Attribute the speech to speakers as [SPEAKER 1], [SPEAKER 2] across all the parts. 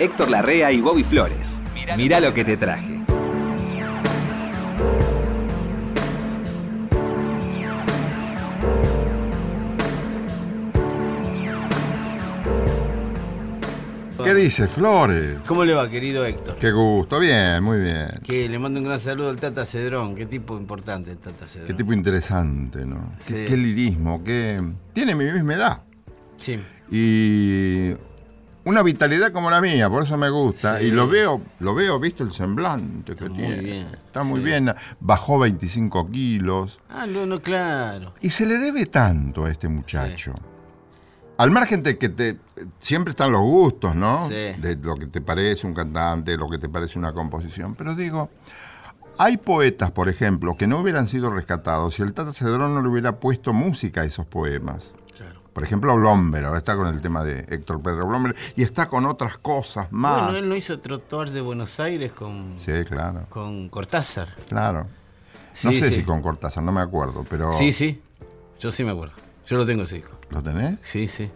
[SPEAKER 1] Héctor Larrea y Bobby Flores. Mirá lo que te traje.
[SPEAKER 2] ¿Qué dice Flores?
[SPEAKER 3] ¿Cómo le va, querido Héctor?
[SPEAKER 2] Qué gusto, bien, muy bien.
[SPEAKER 3] Que le mando un gran saludo al Tata Cedrón. Qué tipo importante el Tata Cedrón.
[SPEAKER 2] Qué tipo interesante, ¿no? Qué, qué lirismo, qué... Tiene mi misma edad.
[SPEAKER 3] Sí.
[SPEAKER 2] Y una vitalidad como la mía, por eso me gusta.
[SPEAKER 3] Sí.
[SPEAKER 2] Y lo veo, lo veo, visto el semblante que
[SPEAKER 3] Está muy
[SPEAKER 2] tiene.
[SPEAKER 3] bien,
[SPEAKER 2] Está muy
[SPEAKER 3] sí.
[SPEAKER 2] bien. Bajó 25 kilos.
[SPEAKER 3] Ah, no, no, claro.
[SPEAKER 2] Y se le debe tanto a este muchacho. Al margen de que te, siempre están los gustos, ¿no?
[SPEAKER 3] Sí.
[SPEAKER 2] De lo que te parece un cantante, lo que te parece una composición. Pero digo, hay poetas, por ejemplo, que no hubieran sido rescatados si el Tata Cedrón no le hubiera puesto música a esos poemas. Por ejemplo, Blomber, ahora está con el tema de Héctor Pedro Blomber y está con otras cosas más.
[SPEAKER 3] Bueno, él no hizo Trotuar de Buenos Aires con,
[SPEAKER 2] Sí, claro,
[SPEAKER 3] con Cortázar.
[SPEAKER 2] claro. No
[SPEAKER 3] Sí,
[SPEAKER 2] sé
[SPEAKER 3] sí.
[SPEAKER 2] si con Cortázar, no me acuerdo, pero...
[SPEAKER 3] Sí, sí. Yo sí me acuerdo. Yo lo tengo ese hijo.
[SPEAKER 2] ¿Lo tenés?
[SPEAKER 3] Sí, sí.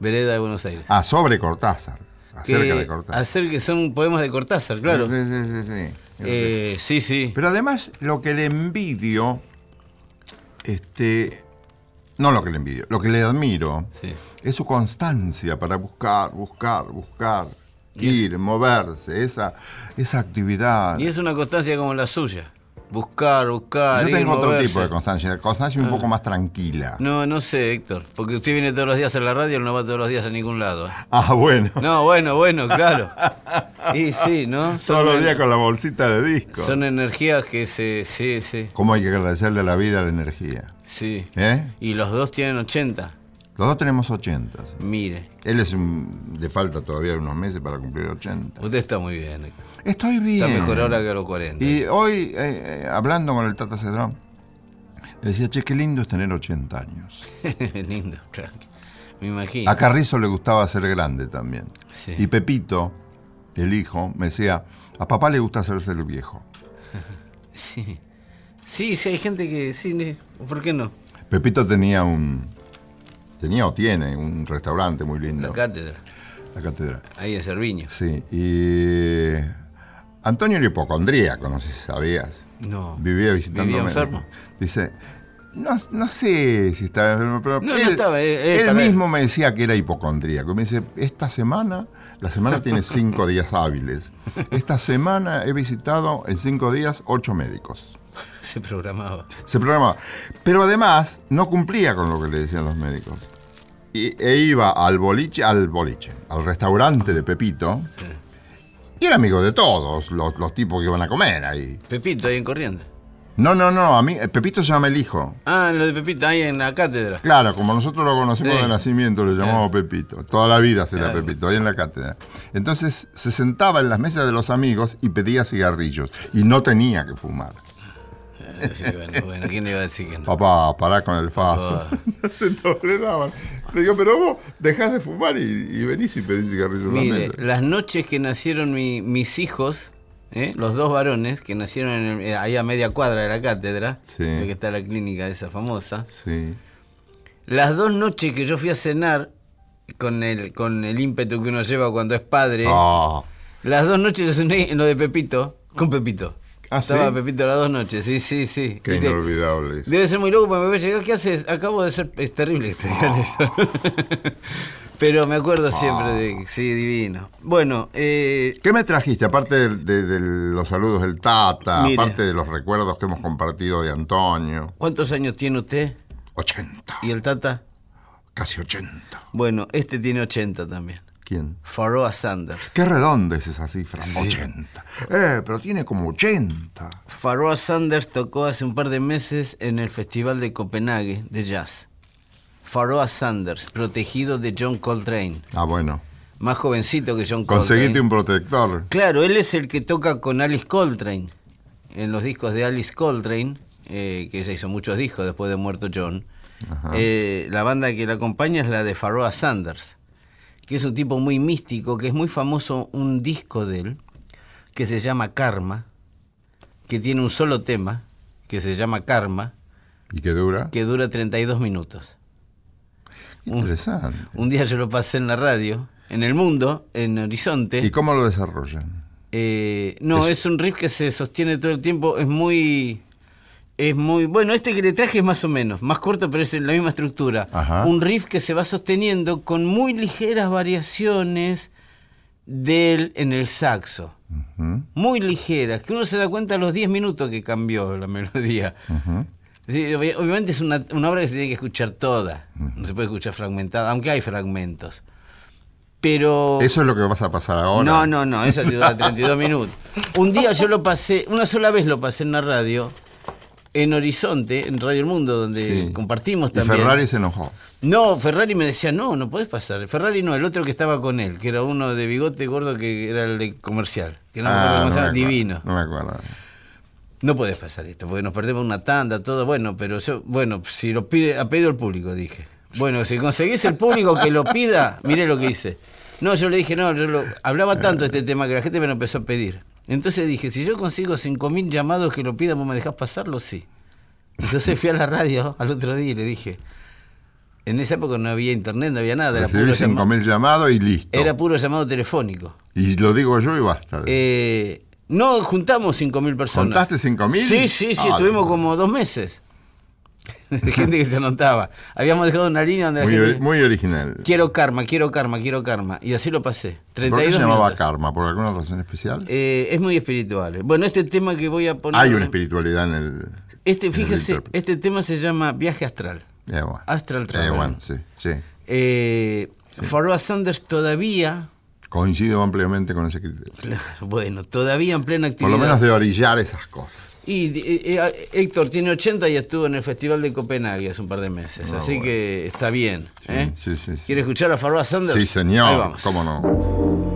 [SPEAKER 3] Vereda de Buenos Aires.
[SPEAKER 2] Ah, sobre Cortázar, acerca
[SPEAKER 3] Que-
[SPEAKER 2] de Cortázar.
[SPEAKER 3] Hacer que son poemas de Cortázar, claro.
[SPEAKER 2] Sí, sí, sí, sí.
[SPEAKER 3] Eh, sí, sí.
[SPEAKER 2] Pero además, lo que le envidio, este, no lo que le envidio, lo que le admiro,
[SPEAKER 3] Sí.
[SPEAKER 2] es su constancia para buscar, buscar, buscar,
[SPEAKER 3] Y es-
[SPEAKER 2] ir, moverse, esa, esa actividad.
[SPEAKER 3] Y es una constancia como la suya. Buscar, buscar.
[SPEAKER 2] Yo
[SPEAKER 3] ir,
[SPEAKER 2] tengo otro
[SPEAKER 3] moverse.
[SPEAKER 2] tipo de constancia, constancia un poco más tranquila.
[SPEAKER 3] No, no sé, Héctor. Porque usted viene todos los días a la radio, no va todos los días a ningún lado.
[SPEAKER 2] Ah, bueno.
[SPEAKER 3] No, bueno, bueno, claro. Y sí, ¿no?
[SPEAKER 2] Todos los días con la bolsita de disco.
[SPEAKER 3] Son energías que se. Sí, sí.
[SPEAKER 2] ¿Cómo hay que agradecerle a la vida la energía?
[SPEAKER 3] Sí.
[SPEAKER 2] ¿Eh?
[SPEAKER 3] Y los dos tienen 80.
[SPEAKER 2] Los dos tenemos 80.
[SPEAKER 3] Mire,
[SPEAKER 2] Él es un, le falta todavía unos meses para cumplir 80.
[SPEAKER 3] usted está muy bien.
[SPEAKER 2] Estoy bien.
[SPEAKER 3] Está mejor ahora que a los 40.
[SPEAKER 2] Y hoy, eh, eh, hablando con el Tata Cedrón, le decía, che, qué lindo es tener 80 años.
[SPEAKER 3] Lindo, claro. Me imagino.
[SPEAKER 2] A Carrizo le gustaba ser grande también.
[SPEAKER 3] Sí.
[SPEAKER 2] Y Pepito, el hijo, me decía, a papá le gusta hacerse el viejo.
[SPEAKER 3] Sí. Sí, sí, hay gente que. Sí, ¿por qué no?
[SPEAKER 2] Pepito tenía un, tenía o tiene un restaurante muy lindo.
[SPEAKER 3] La cátedra.
[SPEAKER 2] la catedral.
[SPEAKER 3] Ahí en Cerviño.
[SPEAKER 2] Sí, y Antonio era hipocondríaco, no sé si sabías.
[SPEAKER 3] No.
[SPEAKER 2] Vivía visitando
[SPEAKER 3] ¿Vivía enfermo?
[SPEAKER 2] Dice, no, no sé si estaba enfermo, pero
[SPEAKER 3] No, no
[SPEAKER 2] él,
[SPEAKER 3] estaba, eh, eh,
[SPEAKER 2] él
[SPEAKER 3] él.
[SPEAKER 2] mismo me decía que era hipocondríaco. Me dice, esta semana, la semana tiene cinco días hábiles. Esta semana he visitado en cinco días ocho médicos.
[SPEAKER 3] Se programaba.
[SPEAKER 2] Se programaba. Pero además no cumplía con lo que le decían los médicos. Y, e iba al boliche, al boliche, al restaurante de Pepito. Y era amigo de todos los, los tipos que iban a comer ahí.
[SPEAKER 3] Pepito, ahí en Corrientes.
[SPEAKER 2] No, no, no, a mí, eh, Pepito se llama el hijo.
[SPEAKER 3] Ah, lo de Pepito, ahí en la cátedra.
[SPEAKER 2] Claro, como nosotros lo conocimos
[SPEAKER 3] Sí.
[SPEAKER 2] de nacimiento, le llamamos Pepito. Toda la vida será
[SPEAKER 3] Claro.
[SPEAKER 2] Pepito, ahí en la cátedra. Entonces se sentaba en las mesas de los amigos y pedía cigarrillos. Y no tenía que fumar.
[SPEAKER 3] Sí, bueno, bueno, ¿quién le iba a decir que no?
[SPEAKER 2] Papá, pará con el faso. No se toleraban. Le digo, pero vos dejás de fumar y, y venís y pedís cigarrillos la
[SPEAKER 3] Mire,
[SPEAKER 2] mesa.
[SPEAKER 3] las noches que nacieron mi- mis hijos, ¿eh? los dos varones, que nacieron en el- eh, ahí a media cuadra de la cátedra,
[SPEAKER 2] Sí.
[SPEAKER 3] que está la clínica esa famosa,
[SPEAKER 2] Sí.
[SPEAKER 3] las dos noches que yo fui a cenar, con el, con el ímpetu que uno lleva cuando es padre,
[SPEAKER 2] Ah,
[SPEAKER 3] las dos noches yo cené en lo de Pepito, con Pepito.
[SPEAKER 2] ¿Ah,
[SPEAKER 3] Estaba
[SPEAKER 2] sí?
[SPEAKER 3] Pepito las dos noches, sí, sí, sí.
[SPEAKER 2] qué
[SPEAKER 3] ¿Viste?
[SPEAKER 2] inolvidable.
[SPEAKER 3] Debe ser muy loco porque me ve llegar, ¿qué haces? Acabo de ser. Es terrible que te digan eso. Pero me acuerdo siempre de. Sí, divino. Bueno, eh,
[SPEAKER 2] ¿Qué me trajiste? Aparte de, de- de los saludos del Tata,
[SPEAKER 3] Mire.
[SPEAKER 2] aparte de los recuerdos que hemos compartido de Antonio.
[SPEAKER 3] ¿cuántos años tiene usted?
[SPEAKER 2] 80.
[SPEAKER 3] ¿Y el Tata?
[SPEAKER 2] Casi 80.
[SPEAKER 3] Bueno, este tiene 80 también.
[SPEAKER 2] ¿Quién?
[SPEAKER 3] Faroa Sanders.
[SPEAKER 2] Qué redonda es esa cifra. 80. Eh, pero tiene como 80.
[SPEAKER 3] Faroa Sanders tocó hace un par de meses en el Festival de Copenhague de Jazz. Faroa Sanders, protegido de John Coltrane.
[SPEAKER 2] Ah, bueno.
[SPEAKER 3] Más jovencito que John Coltrane.
[SPEAKER 2] Conseguiste un protector.
[SPEAKER 3] Claro, él es el que toca con Alice Coltrane. En los discos de Alice Coltrane, eh, que ella hizo muchos discos después de muerto John. eh, la banda que la acompaña es la de Pharoah Sanders, que es un tipo muy místico, que es muy famoso un disco de él, que se llama Karma, que tiene un solo tema, que se llama Karma,
[SPEAKER 2] ¿Y qué dura?
[SPEAKER 3] que dura 32 minutos.
[SPEAKER 2] Interesante.
[SPEAKER 3] Un día yo lo pasé en la radio, en el mundo, en Horizonte.
[SPEAKER 2] ¿Y cómo lo desarrollan?
[SPEAKER 3] Eh, no, es... un riff que se sostiene todo el tiempo, es muy... Es muy. Bueno, este que le traje es más o menos, más corto, pero es la misma estructura.
[SPEAKER 2] Ajá.
[SPEAKER 3] Un riff que se va sosteniendo con muy ligeras variaciones del en el saxo. Muy ligeras, que uno se da cuenta a los 10 minutos que cambió la melodía. Sí, obviamente es una, una obra que se tiene que escuchar toda, no se puede escuchar fragmentada, aunque hay fragmentos. Pero...
[SPEAKER 2] ¿Eso es lo que vas a pasar ahora?
[SPEAKER 3] No, no, no, esa te dura 32 minutos. Un día yo lo pasé, una sola vez lo pasé en la radio, en Horizonte, en Radio El Mundo, donde
[SPEAKER 2] Sí.
[SPEAKER 3] compartimos
[SPEAKER 2] Y
[SPEAKER 3] también.
[SPEAKER 2] Ferrari se enojó.
[SPEAKER 3] No, Ferrari me decía, no, no podés pasar. Ferrari no, el otro que estaba con él, que era uno de bigote gordo que era el de comercial, que no me acuerdo
[SPEAKER 2] Ah,
[SPEAKER 3] cómo
[SPEAKER 2] no
[SPEAKER 3] se llama,
[SPEAKER 2] me acuerdo,
[SPEAKER 3] divino.
[SPEAKER 2] No me acuerdo.
[SPEAKER 3] No podés pasar esto, porque nos perdemos una tanda, todo. Bueno, pero yo, bueno, si lo pide, ha pedido el público, dije. Bueno, si conseguís el público que lo pida, miré lo que hice. No, yo le dije, no, yo lo, hablaba tanto de este tema que la gente me lo empezó a pedir. Entonces dije, si yo consigo 5.000 llamados que lo pidan, ¿vos me dejás pasarlo? Sí. Entonces fui a la radio al otro día y le dije, en esa época no había internet, no había nada, era
[SPEAKER 2] Recibí
[SPEAKER 3] llama-
[SPEAKER 2] 5.000 llamados y listo.
[SPEAKER 3] era puro llamado telefónico.
[SPEAKER 2] Y lo digo yo y basta.
[SPEAKER 3] Eh, no juntamos 5.000 personas.
[SPEAKER 2] ¿Contaste 5.000?
[SPEAKER 3] Sí, sí, sí,
[SPEAKER 2] Ah,
[SPEAKER 3] estuvimos como dos meses. De gente que se anotaba. Habíamos dejado una línea donde la
[SPEAKER 2] muy,
[SPEAKER 3] gente...
[SPEAKER 2] muy original.
[SPEAKER 3] Quiero karma, quiero karma, quiero karma. Y así lo pasé.
[SPEAKER 2] ¿Por qué
[SPEAKER 3] 32
[SPEAKER 2] se llamaba
[SPEAKER 3] minutos.
[SPEAKER 2] karma? ¿Por alguna razón especial?
[SPEAKER 3] Eh, es muy espiritual. Bueno, este tema que voy a poner...
[SPEAKER 2] Hay una espiritualidad en el...
[SPEAKER 3] Este,
[SPEAKER 2] en el
[SPEAKER 3] fíjese,
[SPEAKER 2] intérprete.
[SPEAKER 3] este tema se llama Viaje Astral.
[SPEAKER 2] Eh, bueno.
[SPEAKER 3] Astral
[SPEAKER 2] Eh,
[SPEAKER 3] Travel.
[SPEAKER 2] bueno, sí, sí.
[SPEAKER 3] Eh, Pharoah Sanders todavía...
[SPEAKER 2] Coincido ampliamente con ese criterio.
[SPEAKER 3] Bueno, todavía en plena
[SPEAKER 2] Por
[SPEAKER 3] actividad.
[SPEAKER 2] lo menos de orillar esas cosas.
[SPEAKER 3] Y eh, eh, Héctor tiene 80 y estuvo en el Festival de Copenhague hace un par de meses,
[SPEAKER 2] Ah,
[SPEAKER 3] así
[SPEAKER 2] bueno.
[SPEAKER 3] que está bien. ¿eh?
[SPEAKER 2] sí, sí, sí.
[SPEAKER 3] ¿Quiere escuchar a Pharoah Sanders?
[SPEAKER 2] Sí,
[SPEAKER 3] Ahí
[SPEAKER 2] señor.
[SPEAKER 3] vamos.
[SPEAKER 2] ¿Cómo no?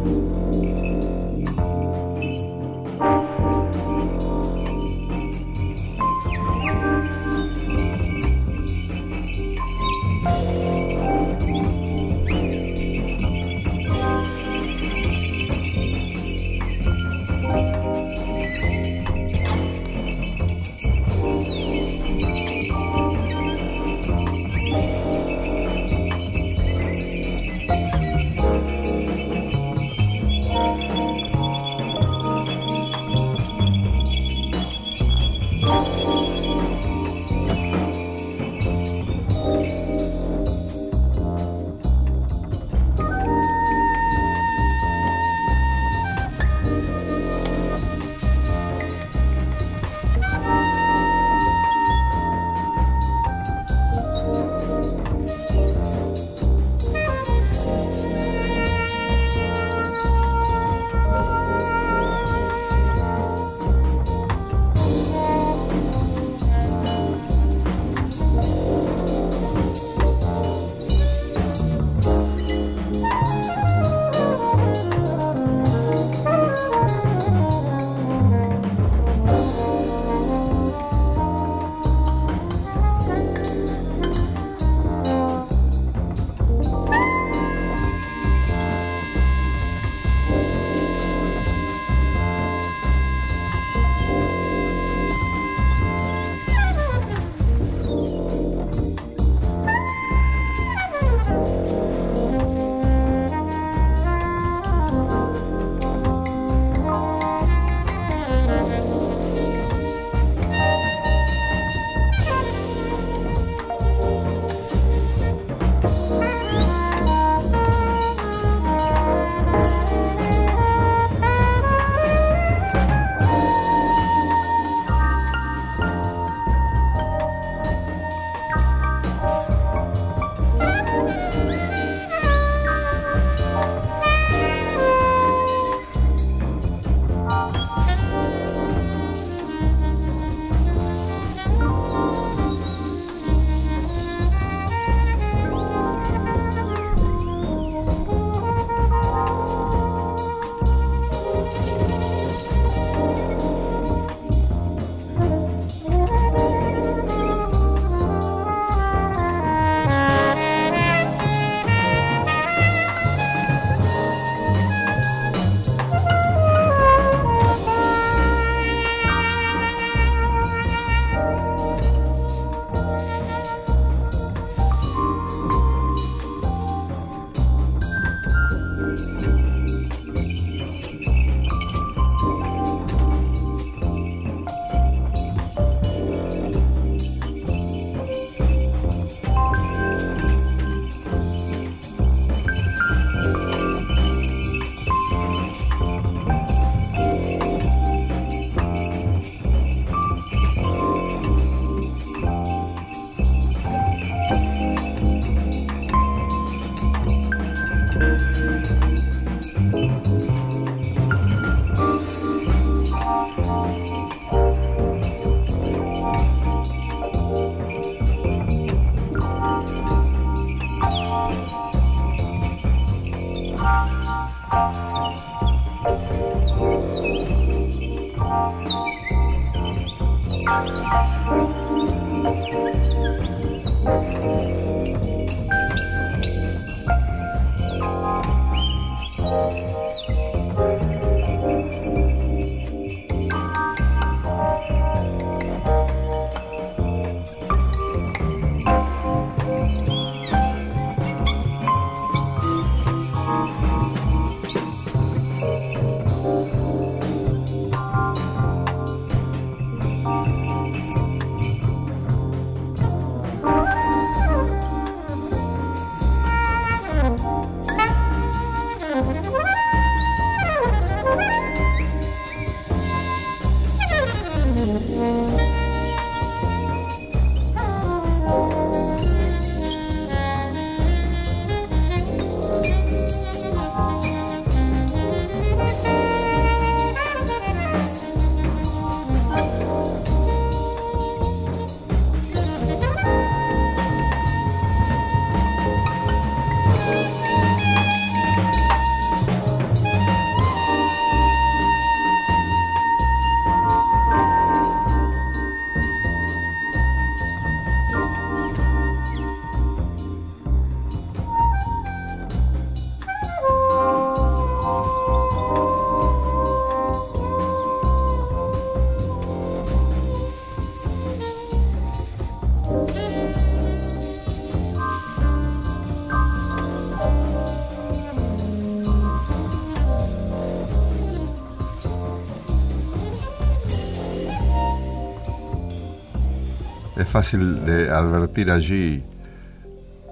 [SPEAKER 2] Fácil de advertir allí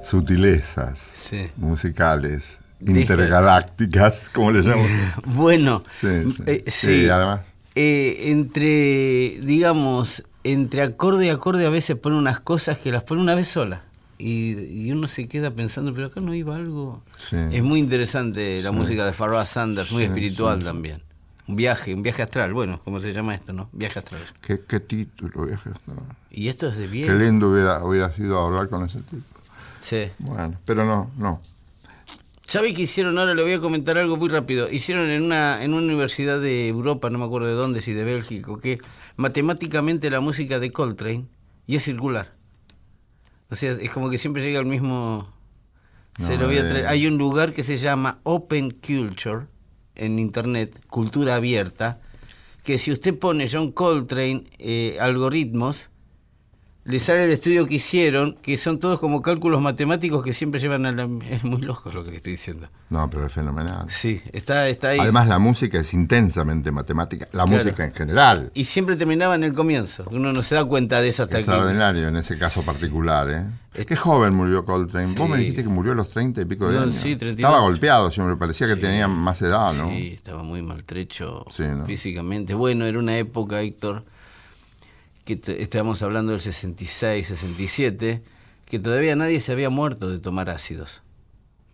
[SPEAKER 2] sutilezas
[SPEAKER 3] Sí.
[SPEAKER 2] musicales,
[SPEAKER 3] Deja-
[SPEAKER 2] intergalácticas, como le llamo.
[SPEAKER 3] Bueno,
[SPEAKER 2] Sí, sí.
[SPEAKER 3] eh,
[SPEAKER 2] Sí, además.
[SPEAKER 3] Eh, entre, digamos, entre acorde y acorde a veces pone unas cosas que las pone una vez sola. Y, y uno se queda pensando, pero acá no iba algo. Es muy interesante la música de Pharoah Sanders, muy espiritual también. Un viaje, un viaje astral, bueno, ¿cómo se llama esto, no? Viaje astral.
[SPEAKER 2] ¿Qué, qué título, viejo? No.
[SPEAKER 3] Y esto es de
[SPEAKER 2] Qué
[SPEAKER 3] bien.
[SPEAKER 2] lindo hubiera, hubiera sido hablar con ese tipo.
[SPEAKER 3] Sí.
[SPEAKER 2] Bueno, pero no, no.
[SPEAKER 3] ¿Sabe qué hicieron? Ahora le voy a comentar algo muy rápido. Hicieron en una, en una universidad de Europa, no me acuerdo de dónde, si de Bélgica o qué, matemáticamente la música de Coltrane y es circular. O sea, es como que siempre llega al mismo... Se lo voy a traer. Hay un lugar que se llama Open Culture en internet, cultura abierta, que si usted pone John Coltrane eh, algoritmos, le sale el estudio que hicieron, que son todos como cálculos matemáticos que siempre llevan a la... Es muy loco lo que le estoy diciendo.
[SPEAKER 2] No, pero es fenomenal.
[SPEAKER 3] Sí, está, está ahí.
[SPEAKER 2] Además, la música es intensamente matemática. La
[SPEAKER 3] Claro.
[SPEAKER 2] música en general.
[SPEAKER 3] y siempre terminaba en el comienzo. Uno no se da cuenta de eso hasta que...
[SPEAKER 2] Extraordinario en ese caso particular, ¿eh? Qué joven murió Coltrane. Vos me
[SPEAKER 3] Sí.
[SPEAKER 2] dijiste que murió a los 30 y pico de
[SPEAKER 3] No,
[SPEAKER 2] años.
[SPEAKER 3] sí, 32.
[SPEAKER 2] Estaba golpeado, siempre parecía que tenía más edad, ¿no?
[SPEAKER 3] Sí, estaba muy maltrecho
[SPEAKER 2] Sí, ¿no?
[SPEAKER 3] físicamente. Bueno, era una época, Héctor, que estábamos hablando del 66, 67, que todavía nadie se había muerto de tomar ácidos.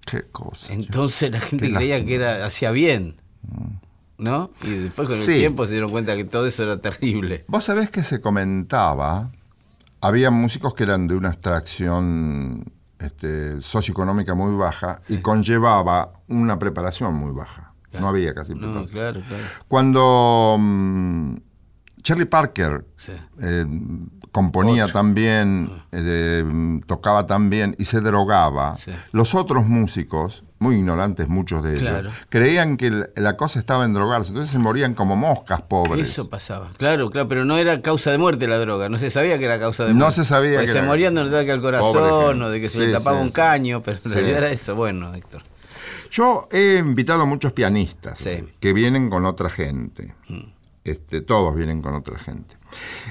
[SPEAKER 2] Qué cosa.
[SPEAKER 3] Entonces la gente
[SPEAKER 2] Qué
[SPEAKER 3] creía
[SPEAKER 2] lástima.
[SPEAKER 3] que era hacía bien, ¿no? Y después con el
[SPEAKER 2] Sí.
[SPEAKER 3] tiempo se dieron cuenta que todo eso era terrible.
[SPEAKER 2] Vos sabés que se comentaba, había músicos que eran de una extracción este, socioeconómica muy baja y conllevaba una preparación muy baja. No había casi
[SPEAKER 3] No,
[SPEAKER 2] preparación.
[SPEAKER 3] claro, claro.
[SPEAKER 2] Cuando mm, Charlie Parker
[SPEAKER 3] Sí.
[SPEAKER 2] eh, componía
[SPEAKER 3] Otro.
[SPEAKER 2] también, eh, mm, tocaba también y se drogaba,
[SPEAKER 3] Sí.
[SPEAKER 2] los otros músicos, muy ignorantes muchos de ellos, creían que la cosa estaba en drogarse, entonces se morían como moscas pobres.
[SPEAKER 3] Eso pasaba. Claro, claro, pero no era causa de muerte la droga. No se sabía que era causa de
[SPEAKER 2] No
[SPEAKER 3] muerte.
[SPEAKER 2] se sabía
[SPEAKER 3] Porque
[SPEAKER 2] que
[SPEAKER 3] se
[SPEAKER 2] era-
[SPEAKER 3] morían de un ataque al corazón o de que se
[SPEAKER 2] Sí,
[SPEAKER 3] le tapaba un caño, pero en realidad era eso. Bueno, Héctor.
[SPEAKER 2] Yo he invitado a muchos pianistas que vienen con otra gente. Este, todos vienen con otra gente.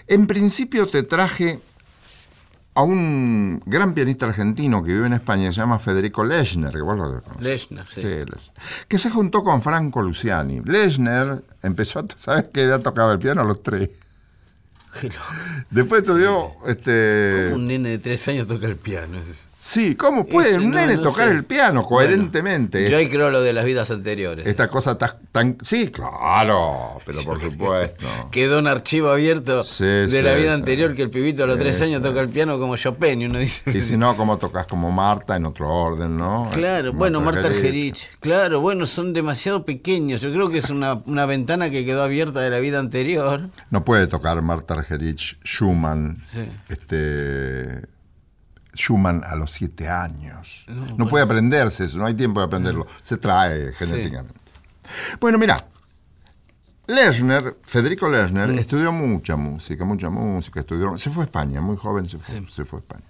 [SPEAKER 2] En principio te traje a un gran pianista argentino que vive en España, se llama Federico Lechner, que vos lo debes conocer.
[SPEAKER 3] Lechner, sí.
[SPEAKER 2] Sí, Lechner. que se juntó con Franco Luciani. Lechner empezó, a- ¿sabes qué edad tocaba el piano? A los tres. Después estudió, este,
[SPEAKER 3] Un nene de tres años toca el piano. es-
[SPEAKER 2] Sí, ¿cómo puede un nene
[SPEAKER 3] no
[SPEAKER 2] tocar
[SPEAKER 3] sé.
[SPEAKER 2] el piano coherentemente?
[SPEAKER 3] Yo ahí creo lo de las vidas anteriores.
[SPEAKER 2] Esta cosa tan, tan- Sí, claro, pero por supuesto.
[SPEAKER 3] Quedó un archivo abierto
[SPEAKER 2] Sí,
[SPEAKER 3] de
[SPEAKER 2] sí,
[SPEAKER 3] la vida
[SPEAKER 2] sí.
[SPEAKER 3] anterior que el pibito a los tres años toca el piano como Chopin y uno dice...
[SPEAKER 2] Y si no, ¿cómo tocas como Marta en otro orden, no?
[SPEAKER 3] Claro, bueno, Marta Argerich. Claro, bueno, son demasiado pequeños. Yo creo que es una, una ventana que quedó abierta de la vida anterior.
[SPEAKER 2] No puede tocar Marta Argerich Schumann. Este. Schumann a los siete años. No,
[SPEAKER 3] bueno.
[SPEAKER 2] puede aprenderse eso, no hay tiempo de aprenderlo. Se trae genéticamente. Bueno, mira. Lerner, Federico Lerner, estudió mucha música, mucha música, estudió, se fue a España, muy joven se fue, se fue a España.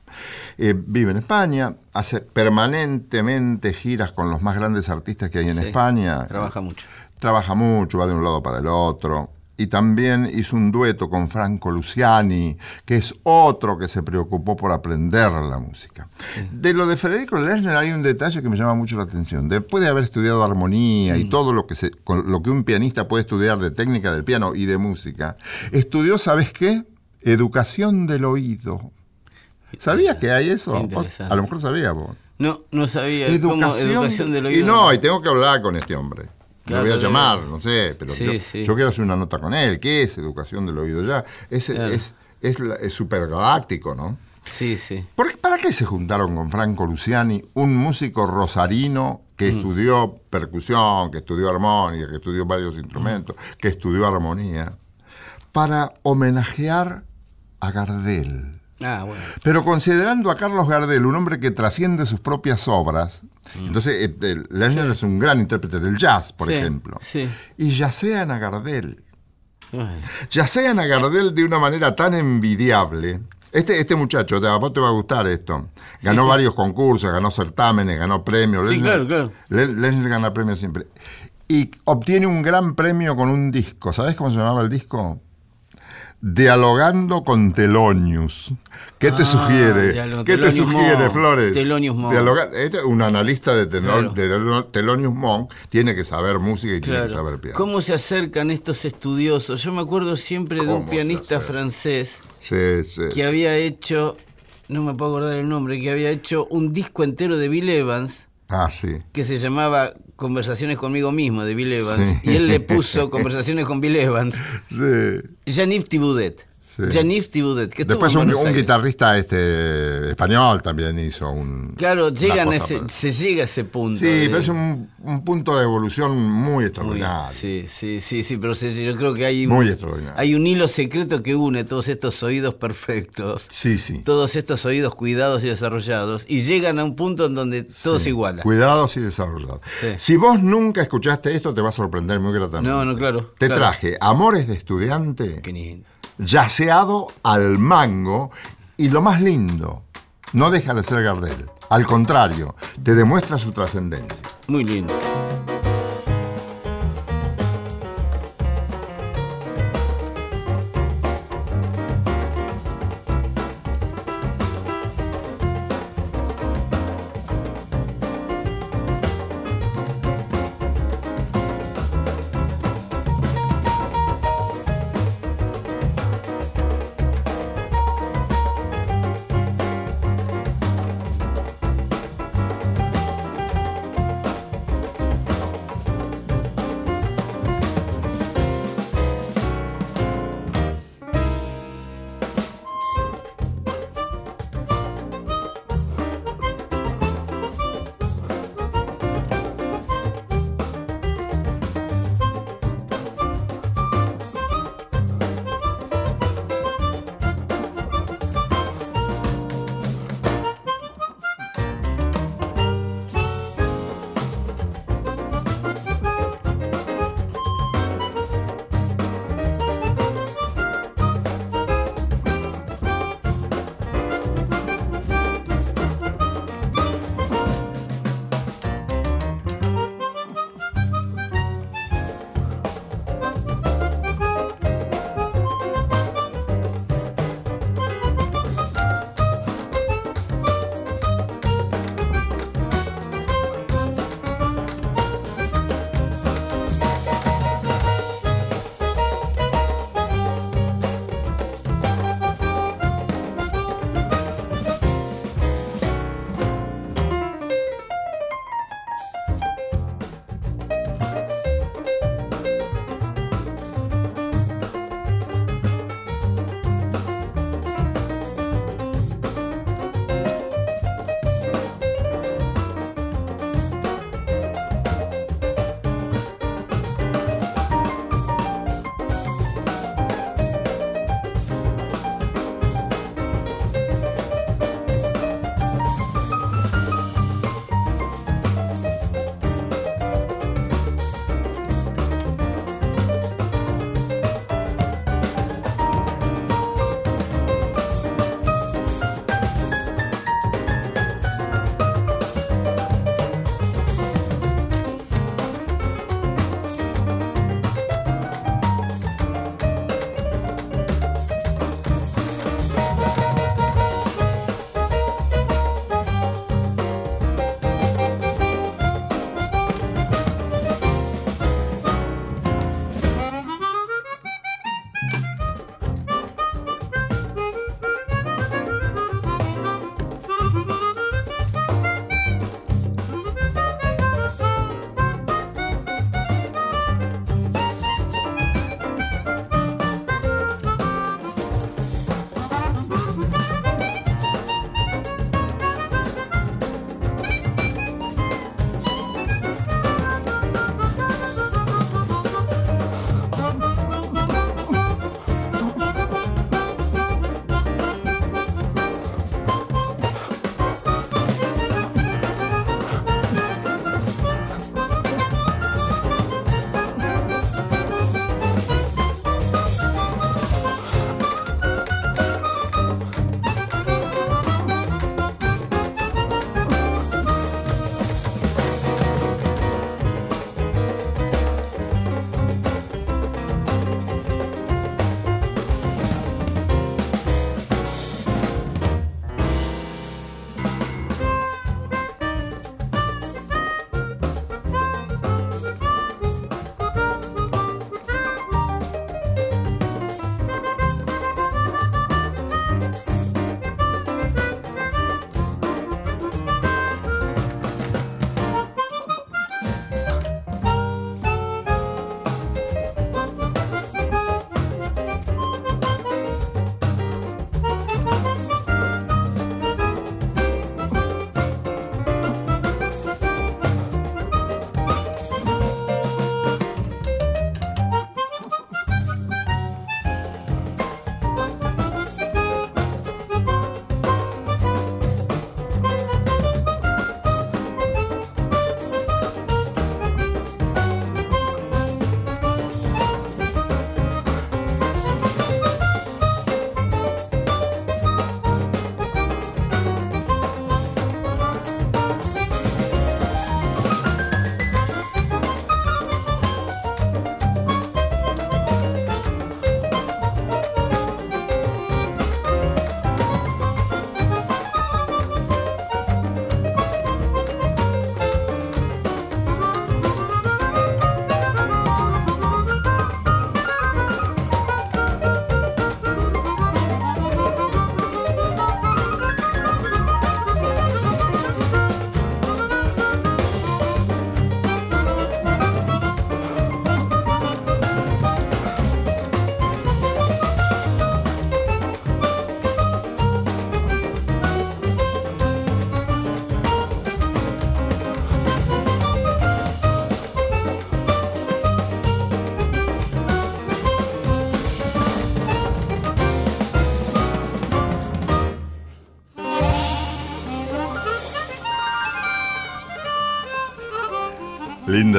[SPEAKER 2] Eh, vive en España, hace permanentemente giras con los más grandes artistas que hay en
[SPEAKER 3] Sí,
[SPEAKER 2] España.
[SPEAKER 3] Trabaja mucho.
[SPEAKER 2] Trabaja mucho, va de un lado para el otro. Y también hizo un dueto con Franco Luciani, que es otro que se preocupó por aprender la música. De lo de Federico Lerner hay un detalle que me llama mucho la atención. Después de haber estudiado armonía y todo lo que, se, lo que un pianista puede estudiar de técnica del piano y de música, estudió, ¿sabes qué? Educación del oído. ¿Sabías que hay eso? A lo mejor sabías vos.
[SPEAKER 3] No, no sabía. ¿Cómo?
[SPEAKER 2] Educación,
[SPEAKER 3] educación del oído.
[SPEAKER 2] Y no, y tengo que hablar con este hombre.
[SPEAKER 3] Claro,
[SPEAKER 2] Lo voy a llamar, no sé, pero
[SPEAKER 3] Sí,
[SPEAKER 2] yo,
[SPEAKER 3] sí.
[SPEAKER 2] yo quiero hacer una nota con él. ¿Qué es educación del oído? Ya es,
[SPEAKER 3] Claro.
[SPEAKER 2] es, es, es supergaláctico, ¿no?
[SPEAKER 3] Sí, sí.
[SPEAKER 2] ¿Por ¿Para qué se juntaron con Franco Luciani, un músico rosarino
[SPEAKER 3] Mm.
[SPEAKER 2] que estudió percusión, que estudió armónica, que estudió varios instrumentos, que estudió armonía, para homenajear a Gardel?
[SPEAKER 3] Ah, bueno.
[SPEAKER 2] Pero considerando a Carlos Gardel un hombre que trasciende sus propias obras, entonces eh, el- Lerner es un gran intérprete del jazz, por
[SPEAKER 3] Sí,
[SPEAKER 2] ejemplo.
[SPEAKER 3] sí.
[SPEAKER 2] Y yacean a Gardel.
[SPEAKER 3] Ay,
[SPEAKER 2] Yacean a Gardel de una manera tan envidiable. Este, este muchacho, a vos te va a gustar esto. Ganó varios concursos, ganó certámenes, ganó premios.
[SPEAKER 3] Sí, claro, claro.
[SPEAKER 2] Gana premios siempre. Y obtiene un gran premio con un disco. ¿Sabés cómo se llamaba el disco? Dialogando con Telonius. ¿Qué te
[SPEAKER 3] Ah,
[SPEAKER 2] sugiere? ¿Qué te sugiere,
[SPEAKER 3] Monk.
[SPEAKER 2] Flores?
[SPEAKER 3] Thelonious Monk.
[SPEAKER 2] Este, un analista de, tenor-
[SPEAKER 3] Claro.
[SPEAKER 2] de Thelonious Monk tiene que saber música y tiene que saber piano.
[SPEAKER 3] ¿Cómo se acercan estos estudiosos? Yo me acuerdo siempre de un
[SPEAKER 2] ¿Cómo se
[SPEAKER 3] pianista francés
[SPEAKER 2] Sí, sí.
[SPEAKER 3] que había hecho, no me puedo acordar el nombre, que había hecho un disco entero de Bill Evans
[SPEAKER 2] Ah, sí.
[SPEAKER 3] que se llamaba Conversaciones conmigo mismo de Bill Evans
[SPEAKER 2] Sí.
[SPEAKER 3] y él le puso Conversaciones con Bill Evans.
[SPEAKER 2] Sí.
[SPEAKER 3] Janif.
[SPEAKER 2] Sí.
[SPEAKER 3] Janif Thiboudet. Que
[SPEAKER 2] Después un, un guitarrista este español también hizo un.
[SPEAKER 3] Claro, llegan ese,
[SPEAKER 2] para-
[SPEAKER 3] se llega a ese punto.
[SPEAKER 2] Sí,
[SPEAKER 3] de-
[SPEAKER 2] pero es un, un punto de evolución muy
[SPEAKER 3] Muy-
[SPEAKER 2] extraordinario.
[SPEAKER 3] sí, sí, sí, sí, pero se- yo creo que hay un,
[SPEAKER 2] Muy extraordinario.
[SPEAKER 3] hay un hilo secreto que une todos estos oídos perfectos,
[SPEAKER 2] Sí, sí.
[SPEAKER 3] todos estos oídos cuidados y desarrollados, y llegan a un punto en donde todo se iguala.
[SPEAKER 2] Cuidados y desarrollados.
[SPEAKER 3] Sí.
[SPEAKER 2] Si vos nunca escuchaste esto, te va a sorprender muy gratamente.
[SPEAKER 3] No, no, claro,
[SPEAKER 2] Te
[SPEAKER 3] claro.
[SPEAKER 2] traje Amores de Estudiante,
[SPEAKER 3] Qué lindo.
[SPEAKER 2] Yaceado al mango, y lo más lindo, no deja de ser Gardel. Al contrario, te demuestra su trascendencia.
[SPEAKER 3] Muy lindo.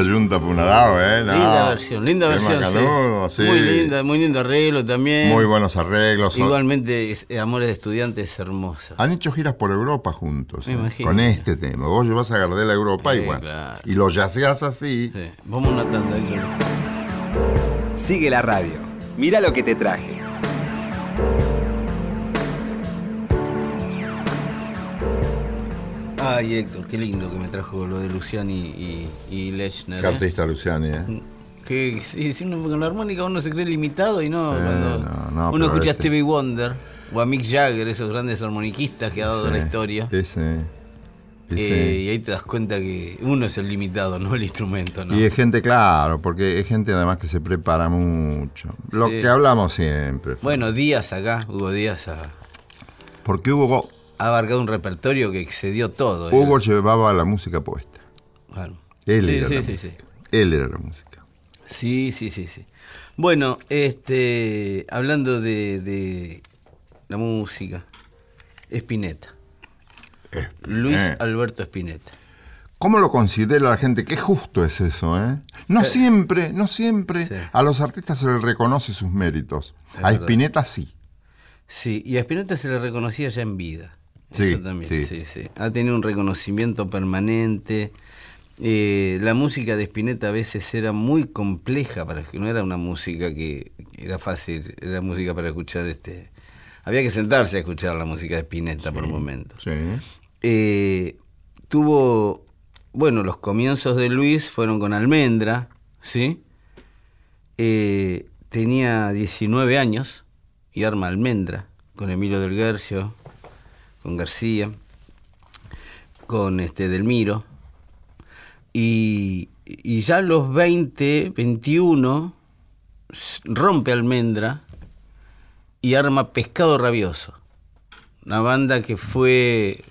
[SPEAKER 2] Linda Junta Punarao, ¿eh? No.
[SPEAKER 3] Linda versión, linda versión. sí.
[SPEAKER 2] macanudo, sí.
[SPEAKER 3] Muy linda, muy lindo arreglo también.
[SPEAKER 2] Muy buenos arreglos.
[SPEAKER 3] Igualmente, es- Amores de Estudiantes es hermosa.
[SPEAKER 2] Han hecho giras por Europa juntos.
[SPEAKER 3] Me
[SPEAKER 2] ¿eh?
[SPEAKER 3] imagino.
[SPEAKER 2] Con este tema. Vos llevas a Gardel a Europa y
[SPEAKER 3] Sí,
[SPEAKER 2] bueno.
[SPEAKER 3] claro.
[SPEAKER 2] Y lo yaceás así.
[SPEAKER 3] Sí. Vamos a una tanda.
[SPEAKER 1] Sigue la radio. Mira lo que te traje.
[SPEAKER 3] Ay, Héctor, qué lindo que me trajo lo de Luciani y, y Lechner.
[SPEAKER 2] Qué
[SPEAKER 3] ¿eh?
[SPEAKER 2] artista Luciani, ¿eh?
[SPEAKER 3] Que sí, sí, uno con la armónica uno se cree limitado y no.
[SPEAKER 2] Sí,
[SPEAKER 3] cuando
[SPEAKER 2] no, no,
[SPEAKER 3] uno escucha a
[SPEAKER 2] este-
[SPEAKER 3] Stevie Wonder o a Mick Jagger, esos grandes armoniquistas que ha dado la
[SPEAKER 2] Sí,
[SPEAKER 3] historia.
[SPEAKER 2] Ese.
[SPEAKER 3] eh,
[SPEAKER 2] ese.
[SPEAKER 3] y ahí te das cuenta que uno es el limitado, no el instrumento, ¿no?
[SPEAKER 2] Y es gente, claro, porque es gente además que se prepara mucho. Lo
[SPEAKER 3] Sí.
[SPEAKER 2] que hablamos siempre.
[SPEAKER 3] Bueno, Díaz acá, Hugo Díaz ha,
[SPEAKER 2] Porque Hugo,
[SPEAKER 3] ha abarcado un repertorio que excedió todo. ¿eh?
[SPEAKER 2] Hugo llevaba la música puesta.
[SPEAKER 3] Claro.
[SPEAKER 2] Él
[SPEAKER 3] sí,
[SPEAKER 2] era
[SPEAKER 3] sí,
[SPEAKER 2] la
[SPEAKER 3] sí,
[SPEAKER 2] música.
[SPEAKER 3] sí.
[SPEAKER 2] Él era la música.
[SPEAKER 3] Sí, sí, sí, sí. Bueno, este, hablando de, de la música, Spinetta. Luis. Alberto Spinetta.
[SPEAKER 2] ¿Cómo lo considera la gente? Qué justo es eso, ¿eh? No siempre, no siempre
[SPEAKER 3] Sí.
[SPEAKER 2] a los artistas se les reconoce sus méritos.
[SPEAKER 3] Es
[SPEAKER 2] a
[SPEAKER 3] verdad.
[SPEAKER 2] Spinetta sí.
[SPEAKER 3] Sí, y a Spinetta se le reconocía ya en vida.
[SPEAKER 2] Sí,
[SPEAKER 3] Eso también,
[SPEAKER 2] sí.
[SPEAKER 3] sí, sí. Ha tenido un reconocimiento permanente. Eh, la música de Spinetta a veces era muy compleja para que no era una música que que era fácil, era música para escuchar este. Había que sentarse a escuchar la música de Spinetta por momentos.
[SPEAKER 2] Sí.
[SPEAKER 3] Eh, tuvo, bueno, los comienzos de Luis fueron con Almendra, ¿sí? Eh, tenía 19 años y arma Almendra, con Emilio del Guercio, con García, con este Delmiro. Y, y ya a los 20, 21, s- rompe Almendra y arma Pescado Rabioso. Una banda que fue.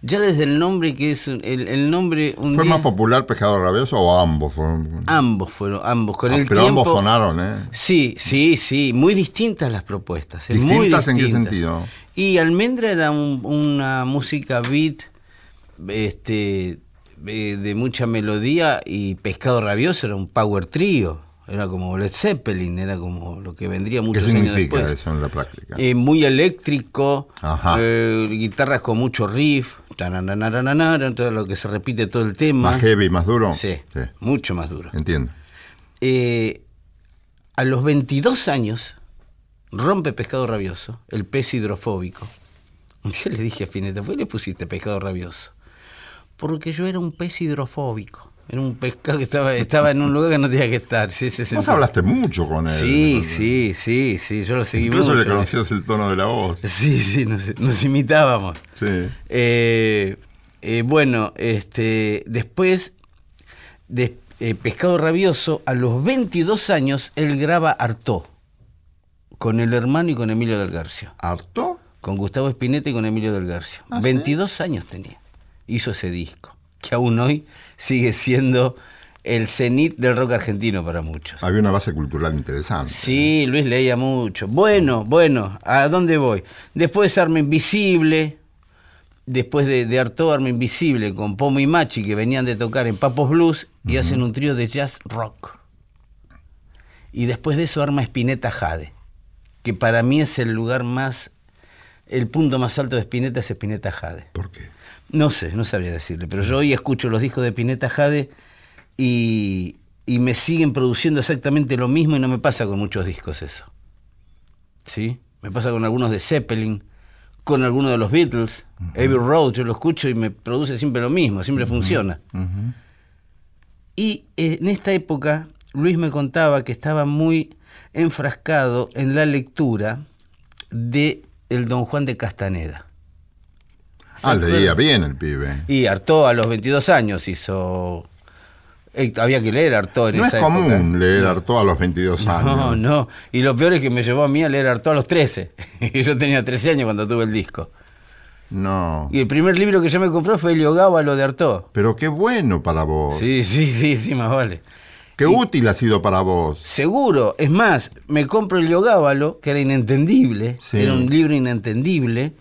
[SPEAKER 3] Ya desde el nombre, que es el, el nombre. Un
[SPEAKER 2] ¿Fue
[SPEAKER 3] día-
[SPEAKER 2] más popular Pescado Rabioso o ambos? Fueron?
[SPEAKER 3] ambos fueron, ambos. Con
[SPEAKER 2] Ah,
[SPEAKER 3] el
[SPEAKER 2] pero
[SPEAKER 3] tiempo.
[SPEAKER 2] ambos sonaron, ¿eh?
[SPEAKER 3] Sí, sí, sí. Muy distintas las propuestas. muy
[SPEAKER 2] ¿Distintas en qué sentido?
[SPEAKER 3] Y Almendra era un- una música beat este, de, de mucha melodía y Pescado Rabioso era un power trío. Era como Led Zeppelin, era como lo que vendría
[SPEAKER 2] ¿Qué
[SPEAKER 3] muchos años
[SPEAKER 2] significa
[SPEAKER 3] después.
[SPEAKER 2] eso en la práctica?
[SPEAKER 3] Eh, muy eléctrico, eh, guitarras con mucho riff, todo lo que se repite todo el tema.
[SPEAKER 2] ¿Más heavy, más duro?
[SPEAKER 3] Sí, mucho más duro.
[SPEAKER 2] Entiendo.
[SPEAKER 3] Eh, a los 22 años rompe pescado rabioso, el pez hidrofóbico. Un día le dije a Fineta, ¿por qué le pusiste pescado rabioso? Porque yo era un pez hidrofóbico. Era un pescado que estaba, estaba en un lugar que no tenía que estar. Sí, ese
[SPEAKER 2] Vos hablaste mucho con él.
[SPEAKER 3] Sí, sí, sí, sí, yo lo seguí
[SPEAKER 2] Incluso
[SPEAKER 3] mucho.
[SPEAKER 2] le conocías el tono de la voz.
[SPEAKER 3] Sí, sí, nos, nos imitábamos.
[SPEAKER 2] Sí.
[SPEAKER 3] Eh, eh, bueno, este, después de eh, Pescado Rabioso, a los 22 años, él graba Artó, con el hermano y con Emilio del Garcio.
[SPEAKER 2] ¿Harto?
[SPEAKER 3] Con Gustavo Spinetta y con Emilio del Garcio.
[SPEAKER 2] ¿Ah, sí?
[SPEAKER 3] 22 años tenía. Hizo ese disco, que aún hoy sigue siendo el cenit del rock argentino para muchos.
[SPEAKER 2] Había una base cultural interesante.
[SPEAKER 3] Sí, Luis leía mucho. Bueno, bueno, ¿a dónde voy? Después Arma Invisible, después de, de Artaud Arma Invisible, con Pomo y Machi, que venían de tocar en Papos Blues, y hacen un trío de jazz rock. Y después de eso arma Spinetta Jade, que para mí es el lugar más, el punto más alto de Spinetta es Spinetta Jade.
[SPEAKER 2] ¿Por qué?
[SPEAKER 3] No sé, no sabría decirle, pero yo hoy escucho los discos de Pineta Jade y, y me siguen produciendo exactamente lo mismo y no me pasa con muchos discos eso. ¿Sí? Me pasa con algunos de Zeppelin, con algunos de los Beatles, Abbey Road, yo lo escucho y me produce siempre lo mismo, siempre funciona. Y en esta época, Luis me contaba que estaba muy enfrascado en la lectura de El Don Juan de Castaneda.
[SPEAKER 2] Ah,
[SPEAKER 3] ¿Se
[SPEAKER 2] leía bien el pibe.
[SPEAKER 3] Y Artaud a los 22 años hizo... eh, había que leer Artaud en
[SPEAKER 2] No es
[SPEAKER 3] esa
[SPEAKER 2] común
[SPEAKER 3] época.
[SPEAKER 2] leer Artaud a los 22
[SPEAKER 3] No,
[SPEAKER 2] años.
[SPEAKER 3] no. Y lo peor es que me llevó a mí a leer Artaud a los 13. Y yo tenía 13 años cuando tuve el disco.
[SPEAKER 2] No.
[SPEAKER 3] Y el primer libro que yo me compré fue El lo de Artaud.
[SPEAKER 2] Pero qué bueno para vos.
[SPEAKER 3] Sí, sí, sí, sí, más vale.
[SPEAKER 2] Qué útil ha sido para vos.
[SPEAKER 3] Seguro, es más, me compro el Yogábalo, que era inentendible,
[SPEAKER 2] Sí.
[SPEAKER 3] era un libro inentendible,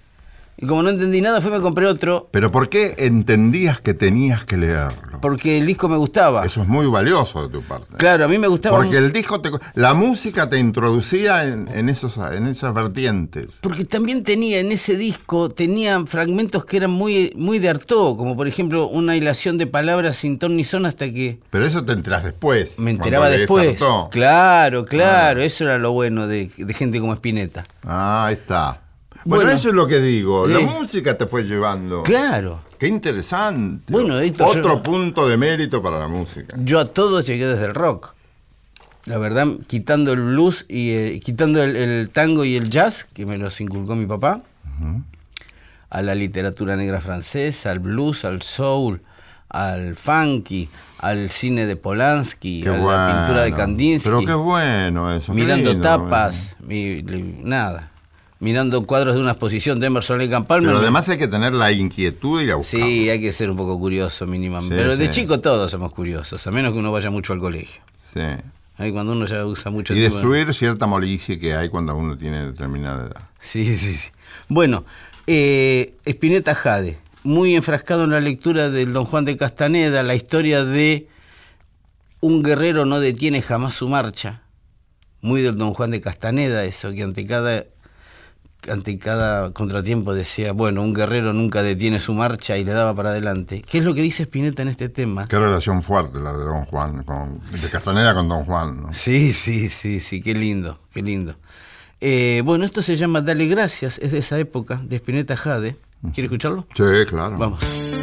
[SPEAKER 3] Y como no entendí nada, fui me compré otro
[SPEAKER 2] Pero ¿por qué entendías que tenías que leerlo?
[SPEAKER 3] porque el disco me gustaba.
[SPEAKER 2] Eso es muy valioso de tu parte.
[SPEAKER 3] Claro, a mí me gustaba.
[SPEAKER 2] Porque el disco, te, la música te introducía en, en esos, en esas vertientes.
[SPEAKER 3] Porque también tenía en ese disco, tenía fragmentos que eran muy, muy de Artaud, como por ejemplo una hilación de palabras sin ton ni son hasta que
[SPEAKER 2] Pero eso te enterás después.
[SPEAKER 3] me enteraba después. Claro, claro, eso era lo bueno de, de gente como Spinetta.
[SPEAKER 2] Ah, ahí está. Bueno,
[SPEAKER 3] Bueno.
[SPEAKER 2] eso es lo que digo. La música te fue llevando.
[SPEAKER 3] Claro.
[SPEAKER 2] Qué interesante.
[SPEAKER 3] Bueno, esto
[SPEAKER 2] Otro
[SPEAKER 3] yo-
[SPEAKER 2] punto de mérito para la música.
[SPEAKER 3] Yo a todo llegué desde el rock. La verdad, quitando el blues y eh, quitando el, el tango y el jazz, que me los inculcó mi papá, a la literatura negra francesa, al blues, al soul, al funky, al cine de Polanski,
[SPEAKER 2] Qué
[SPEAKER 3] a
[SPEAKER 2] bueno.
[SPEAKER 3] la pintura de Kandinsky,
[SPEAKER 2] Pero qué bueno eso.
[SPEAKER 3] mirando
[SPEAKER 2] lindo,
[SPEAKER 3] tapas, mi- nada, mirando cuadros de una exposición de Emerson Lake. Palmer.
[SPEAKER 2] Pero además hay que tener la inquietud de ir a buscar.
[SPEAKER 3] Sí, hay que ser un poco curioso mínimamente.
[SPEAKER 2] Sí,
[SPEAKER 3] Pero de chico todos somos curiosos, a menos que uno vaya mucho al colegio.
[SPEAKER 2] Sí.
[SPEAKER 3] Ahí cuando uno ya usa mucho
[SPEAKER 2] Y destruir cierta molicie que hay cuando uno tiene determinada edad.
[SPEAKER 3] Sí, sí, sí. Bueno, eh, Spinetta Jade, muy enfrascado en la lectura del Don Juan de Castaneda, la historia de un guerrero no detiene jamás su marcha. Muy del Don Juan de Castaneda, eso, que ante cada, ante cada contratiempo decía, bueno, un guerrero nunca detiene su marcha y le daba para adelante. ¿Qué es lo que dice Spinetta en este tema?
[SPEAKER 2] Qué relación fuerte la de Don Juan, con, de Castaneda con Don Juan. ¿no?
[SPEAKER 3] Sí, sí, sí, sí, qué lindo, qué lindo. Eh, bueno, esto se llama Dale Gracias, es de esa época, de Spinetta Jade. ¿Quiere escucharlo?
[SPEAKER 2] Sí, claro.
[SPEAKER 3] Vamos.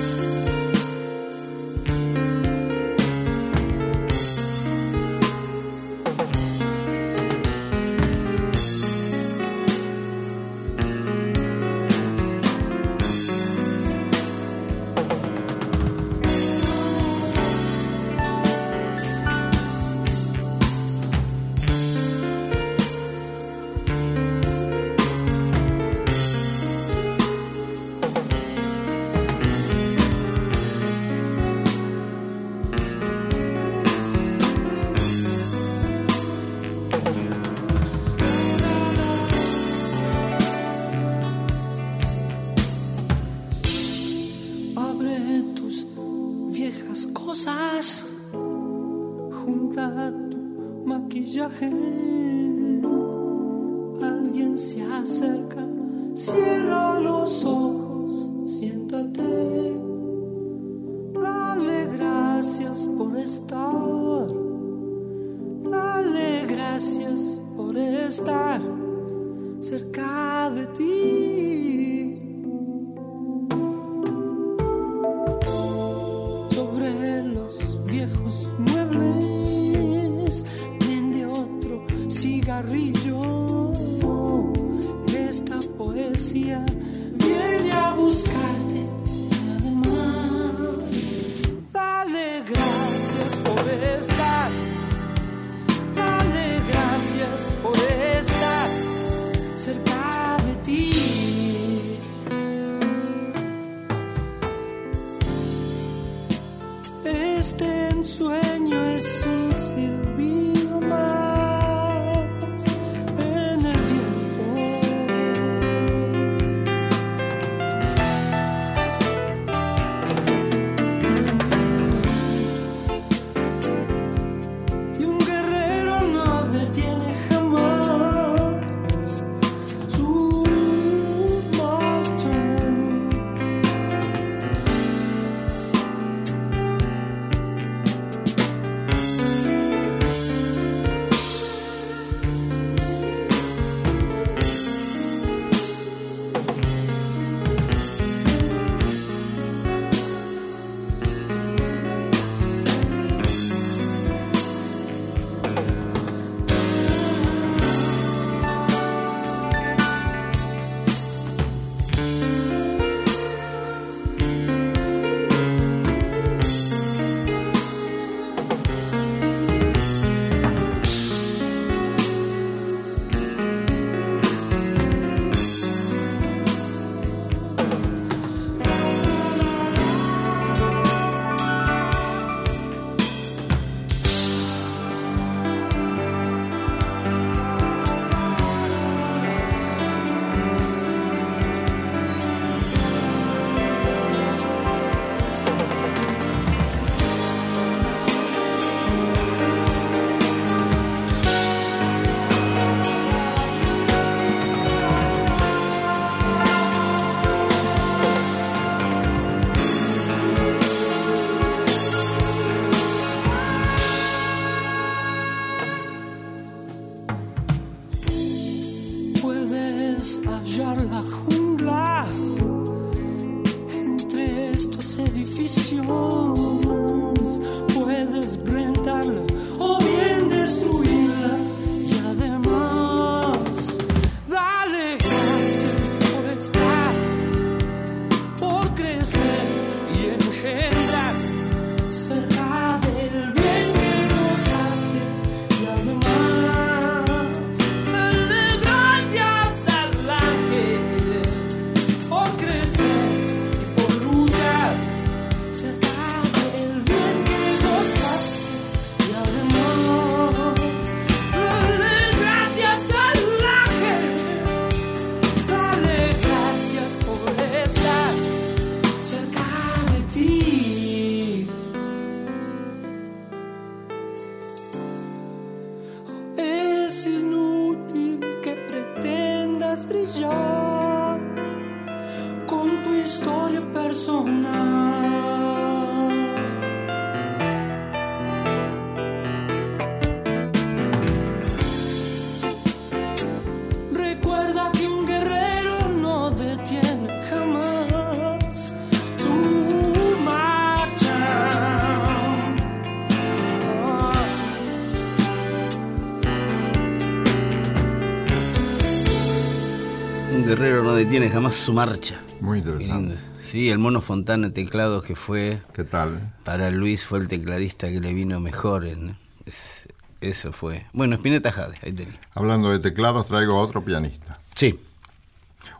[SPEAKER 4] Su marcha.
[SPEAKER 2] Muy interesante.
[SPEAKER 3] Sí, el mono Fontana teclados que fue
[SPEAKER 2] ¿Qué tal?
[SPEAKER 3] para Luis fue el tecladista que le vino mejor. en- es- eso fue. Bueno, Spinetta Jade, ahí tenía.
[SPEAKER 2] Hablando de teclados, traigo otro pianista.
[SPEAKER 3] Sí.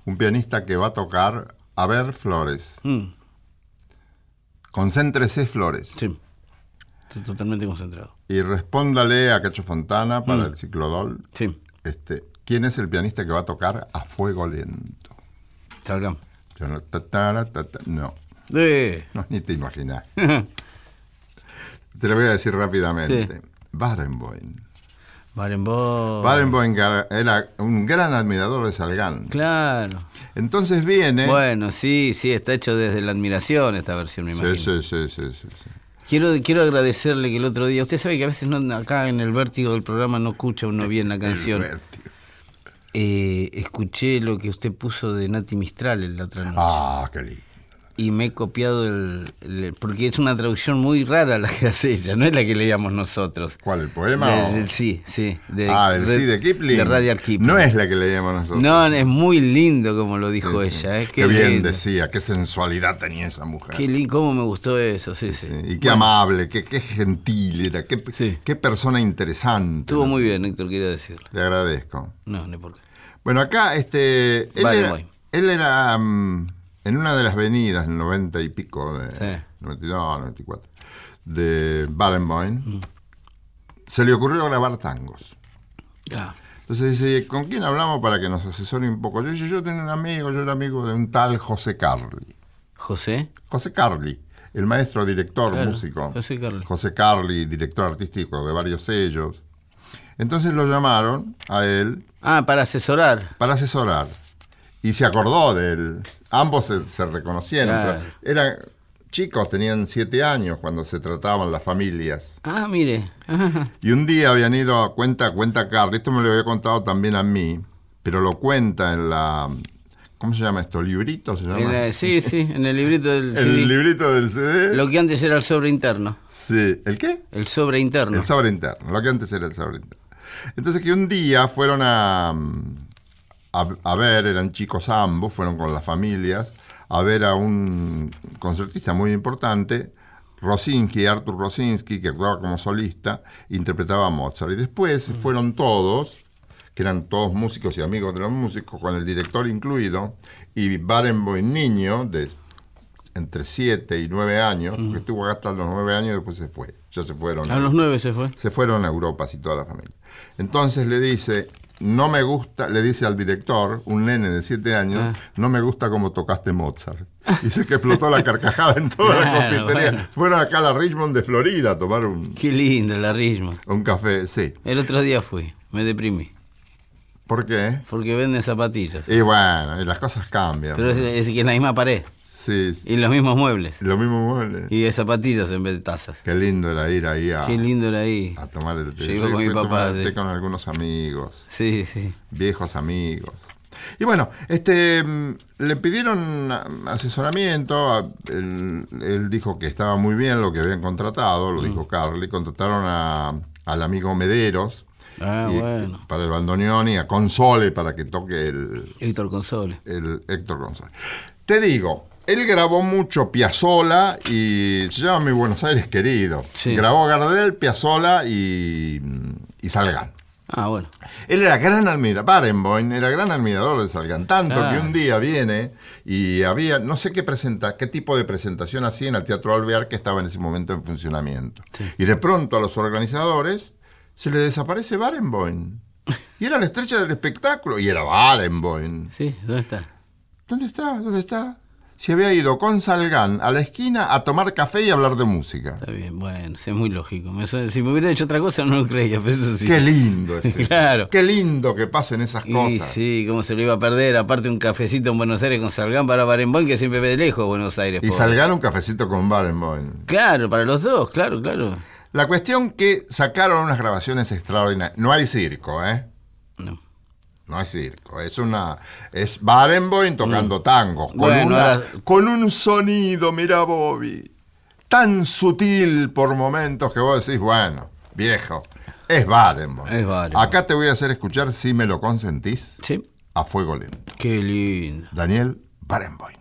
[SPEAKER 2] Un pianista que va a tocar A ver Flores.
[SPEAKER 3] Mm,
[SPEAKER 2] Concéntrese Flores.
[SPEAKER 3] sí. Estoy totalmente concentrado.
[SPEAKER 2] Y respóndale a Cacho Fontana para el ciclodol.
[SPEAKER 3] Sí.
[SPEAKER 2] Este, ¿Quién es el pianista que va a tocar a fuego lento? Yo no, no,
[SPEAKER 3] Eh.
[SPEAKER 2] no, ni te imaginas. Te lo voy a decir rápidamente. Barenboim.
[SPEAKER 3] Barenboim.
[SPEAKER 2] Barenboim era- un gran admirador de Salgán.
[SPEAKER 3] Claro.
[SPEAKER 2] Entonces viene...
[SPEAKER 3] Bueno, sí, sí, está hecho desde la admiración esta versión, me imagino.
[SPEAKER 2] sí, sí, sí, sí, sí, sí.
[SPEAKER 3] Quiero, quiero agradecerle que el otro día, usted sabe que a veces no, acá en el vértigo del programa no escucha uno bien la canción.
[SPEAKER 2] El vértigo.
[SPEAKER 3] Eh, escuché lo que usted puso de Nati Mistral en la otra noche.
[SPEAKER 2] Ah, qué lindo.
[SPEAKER 3] Y me he copiado el, el- Porque es una traducción muy rara la que hace ella, no es la que leíamos nosotros.
[SPEAKER 2] ¿Cuál, el poema?
[SPEAKER 3] De-
[SPEAKER 2] o-
[SPEAKER 3] del sí, sí. de-
[SPEAKER 2] ah, el
[SPEAKER 3] de-
[SPEAKER 2] sí de Kipling.
[SPEAKER 3] De Radial Kipling.
[SPEAKER 2] No es la que leíamos nosotros.
[SPEAKER 3] No, es muy lindo como lo dijo
[SPEAKER 2] Sí, sí.
[SPEAKER 3] ella. ¿eh?
[SPEAKER 2] Qué, bien
[SPEAKER 3] lindo.
[SPEAKER 2] decía, qué sensualidad tenía esa mujer.
[SPEAKER 3] Qué lindo, cómo me gustó eso, sí, sí.
[SPEAKER 2] Sí, Y qué amable, qué, qué gentil era, qué, qué persona interesante.
[SPEAKER 3] Estuvo muy bien, Héctor, quería decirle.
[SPEAKER 2] Le agradezco.
[SPEAKER 3] No, no por qué.
[SPEAKER 2] Bueno, acá este, él
[SPEAKER 3] Vale,
[SPEAKER 2] era,
[SPEAKER 3] voy.
[SPEAKER 2] él era, mm, en una de las venidas, en 90 y pico, de,
[SPEAKER 3] Sí.
[SPEAKER 2] 92, 94, de Barenboim,
[SPEAKER 3] Mm.
[SPEAKER 2] se le ocurrió grabar tangos.
[SPEAKER 3] Ah,
[SPEAKER 2] Entonces dice, ¿con quién hablamos para que nos asesore un poco? Yo, yo, yo tenía un amigo, yo era amigo de un tal José Carli.
[SPEAKER 3] José.
[SPEAKER 2] José Carli, el maestro director,
[SPEAKER 3] Claro,
[SPEAKER 2] músico.
[SPEAKER 3] José Carli.
[SPEAKER 2] José Carli, director artístico de varios sellos. Entonces lo llamaron a él
[SPEAKER 3] Ah, para asesorar.
[SPEAKER 2] para asesorar. Y se acordó de él. Ambos se, se reconocieron.
[SPEAKER 3] Claro.
[SPEAKER 2] Eran chicos, tenían siete años cuando se trataban las familias.
[SPEAKER 3] Ah, mire. Ajá.
[SPEAKER 2] Y un día habían ido a cuenta, cuenta Carly, esto me lo había contado también a mí, pero lo cuenta en la, ¿cómo se llama esto? ¿Librito se llama?
[SPEAKER 3] La- sí, sí, en el librito del
[SPEAKER 2] el
[SPEAKER 3] CD.
[SPEAKER 2] librito del CD.
[SPEAKER 3] Lo que antes era el sobre interno.
[SPEAKER 2] Sí, ¿el qué?
[SPEAKER 3] El sobre interno.
[SPEAKER 2] El sobre interno, lo que antes era el sobre interno. Entonces que un día fueron a, a, a ver, eran chicos ambos, fueron con las familias, a ver a un concertista muy importante, Rosinski, Arthur Rosinski, que actuaba como solista, interpretaba a Mozart. Y después se fueron todos, que eran todos músicos y amigos de los músicos, con el director incluido, y Barenboim niño, de entre 7 y 9 años, que estuvo acá hasta los 9 años y después se fue. Ya se fueron.
[SPEAKER 3] A los nueve se fue.
[SPEAKER 2] Se fueron a Europa, así toda la familia. Entonces le dice, no me gusta, le dice al director, un nene de 7 años,
[SPEAKER 3] Ah.
[SPEAKER 2] no me gusta como tocaste Mozart. Dice que explotó la carcajada en toda la confitería.
[SPEAKER 3] bueno.
[SPEAKER 2] Fueron acá a la Richmond de Florida a tomar un,
[SPEAKER 3] Qué lindo la Risma.
[SPEAKER 2] un café. Sí.
[SPEAKER 3] El otro día fui, me deprimí.
[SPEAKER 2] ¿Por qué?
[SPEAKER 3] Porque venden zapatillas.
[SPEAKER 2] Y bueno, y las cosas cambian.
[SPEAKER 3] Pero es, es que es la misma pared.
[SPEAKER 2] Sí.
[SPEAKER 3] Y los mismos muebles.
[SPEAKER 2] Lo mismo mueble.
[SPEAKER 3] Y de zapatillas en vez de tazas.
[SPEAKER 2] Qué lindo era ir ahí a,
[SPEAKER 3] Qué lindo era ahí.
[SPEAKER 2] a tomar el té.
[SPEAKER 3] Yo con mi papá
[SPEAKER 2] el té con algunos amigos,
[SPEAKER 3] Sí, sí.
[SPEAKER 2] viejos amigos. Y bueno, este mm, le pidieron mm, asesoramiento, él, él dijo que estaba muy bien lo que habían contratado, lo dijo Carly, contrataron a- al amigo Mederos
[SPEAKER 3] Ah,
[SPEAKER 2] y-
[SPEAKER 3] bueno.
[SPEAKER 2] para el bandoneón y a Console para que toque el,
[SPEAKER 3] Héctor Console.
[SPEAKER 2] el Héctor González. Te digo, él grabó mucho Piazzola y se llama Mi Buenos Aires Querido.
[SPEAKER 3] Sí.
[SPEAKER 2] Grabó Gardel, Piazzola y, y Salgán.
[SPEAKER 3] Ah, bueno.
[SPEAKER 2] Él era gran admirador, Barenboim era gran admirador de Salgán, tanto
[SPEAKER 3] Ah.
[SPEAKER 2] que un día viene y había, no sé qué presenta, qué tipo de presentación hacía en el Teatro Alvear que estaba en ese momento en funcionamiento. Y de pronto a los organizadores se le desaparece Barenboim. Y era la estrella del espectáculo, y era Barenboim.
[SPEAKER 3] Sí, ¿dónde está?
[SPEAKER 2] ¿Dónde está? ¿Dónde está? Se había ido con Salgán a la esquina a tomar café y hablar de música.
[SPEAKER 3] Está bien, bueno, es muy lógico. Si me hubiera hecho otra cosa no lo creía, pero eso sí.
[SPEAKER 2] Qué lindo es eso.
[SPEAKER 3] Claro.
[SPEAKER 2] Qué lindo que pasen esas
[SPEAKER 3] Y
[SPEAKER 2] cosas.
[SPEAKER 3] sí, cómo se lo iba a perder. Aparte un cafecito en Buenos Aires con Salgán para Barenboim, que siempre ve de lejos Buenos Aires.
[SPEAKER 2] Y
[SPEAKER 3] pobre.
[SPEAKER 2] Salgán un cafecito con Barenboim.
[SPEAKER 3] Claro, para los dos, claro, claro.
[SPEAKER 2] La cuestión que sacaron unas grabaciones extraordinarias. No hay circo, ¿eh?
[SPEAKER 3] No.
[SPEAKER 2] No hay circo. Es una. Es Barenboim tocando tangos. Con,
[SPEAKER 3] Mm. Bueno,
[SPEAKER 2] una-
[SPEAKER 3] ahora-
[SPEAKER 2] con un sonido, mira Bobby. Tan sutil por momentos que vos decís, bueno, viejo. Es Barenboim.
[SPEAKER 3] Es Barenboim.
[SPEAKER 2] Acá te voy a hacer escuchar, si me lo consentís,
[SPEAKER 3] Sí.
[SPEAKER 2] a fuego lento.
[SPEAKER 3] Qué lindo.
[SPEAKER 2] Daniel Barenboim.